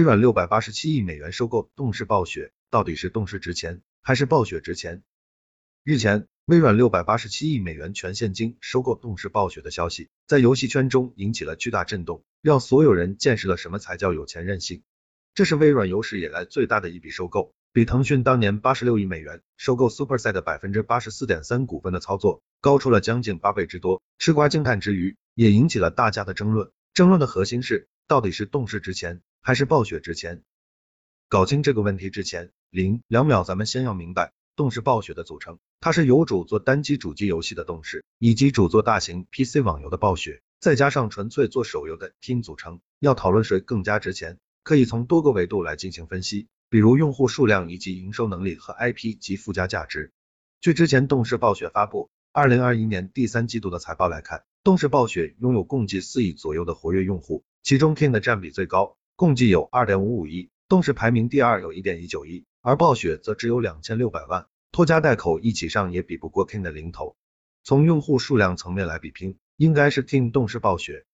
微软六百八十七亿美元收购动视暴雪，到底是动视值钱还是暴雪值钱？日前，微软六百八十七亿美元全现金收购动视暴雪的消息，在游戏圈中引起了巨大震动，让所有人见识了什么才叫有钱任性。这是微软有史以来最大的一笔收购，比腾讯当年八十六亿美元收购 Superset 的百分之八十四点三股份的操作高出了将近八倍之多。吃瓜惊叹之余，也引起了大家的争论。争论的核心是，到底是动视值钱？还是暴雪值钱？搞清这个问题之前，零两秒，咱们先要明白动视暴雪的组成。它是由主做单机主机游戏的动视，以及主做大型 PC 网游的暴雪，再加上纯粹做手游的 Team 组成。要讨论谁更加值钱，可以从多个维度来进行分析，比如用户数量以及营收能力和 IP 及附加价值。据之前动视暴雪发布二零二一年第三季度的财报来看，动视暴雪拥有共计四亿左右的活跃用户，其中 King 的占比最高。共计有二点五五亿，动视排名第二有一点一九亿，而暴雪则只有两千六百万，拖家带口一起上也比不过 King 的零头。从用户数量层面来比拼，应该是 King 动视暴雪。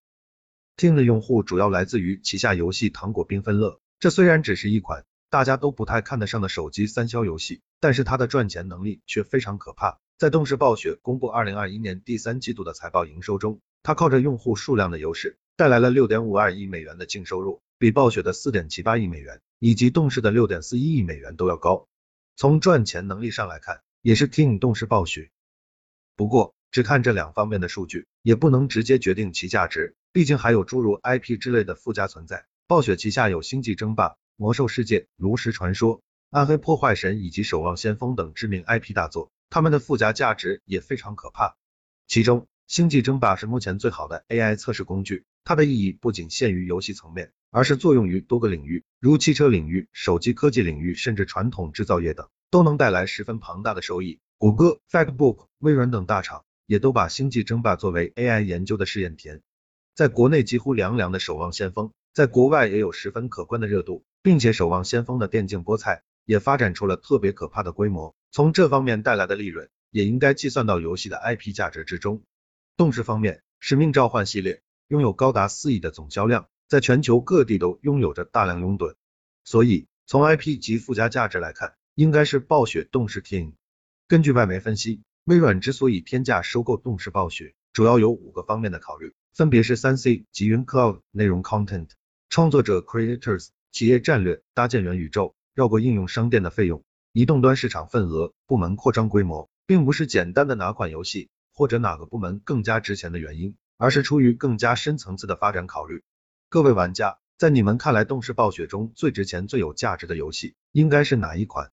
King 的用户主要来自于旗下游戏糖果缤纷乐，这虽然只是一款大家都不太看得上的手机三消游戏，但是它的赚钱能力却非常可怕。在动视暴雪公布二零二一年第三季度的财报营收中，它靠着用户数量的优势，带来了六点五二亿美元的净收入。比暴雪的四点七八亿美元以及动视的六点四一亿美元都要高。从赚钱能力上来看，也是 King 动视暴雪。不过，只看这两方面的数据，也不能直接决定其价值，毕竟还有诸如 IP 之类的附加存在。暴雪旗下有星际争霸、魔兽世界、炉石传说、暗黑破坏神以及守望先锋等知名 IP 大作，他们的附加价值也非常可怕。其中，星际争霸是目前最好的 AI 测试工具，它的意义不仅限于游戏层面。而是作用于多个领域，如汽车领域、手机科技领域，甚至传统制造业等，都能带来十分庞大的收益。谷歌、Facebook、微软等大厂也都把星际争霸作为 AI 研究的试验田。在国内几乎凉凉的守望先锋，在国外也有十分可观的热度，并且守望先锋的电竞菠菜也发展出了特别可怕的规模。从这方面带来的利润，也应该计算到游戏的 IP 价值之中。动视方面，使命召唤系列拥有高达四亿的总销量。在全球各地都拥有着大量拥趸，所以从 IP 及附加价值来看，应该是暴雪动视 Team。根据外媒分析，微软之所以天价收购动视暴雪，主要有五个方面的考虑，分别是三 C 集云 Cloud 内容 Content 创作者 Creators 企业战略搭建元宇宙绕过应用商店的费用移动端市场份额部门扩张规模，并不是简单的哪款游戏或者哪个部门更加值钱的原因，而是出于更加深层次的发展考虑。各位玩家，在你们看来，动视暴雪中最值钱、最有价值的游戏应该是哪一款？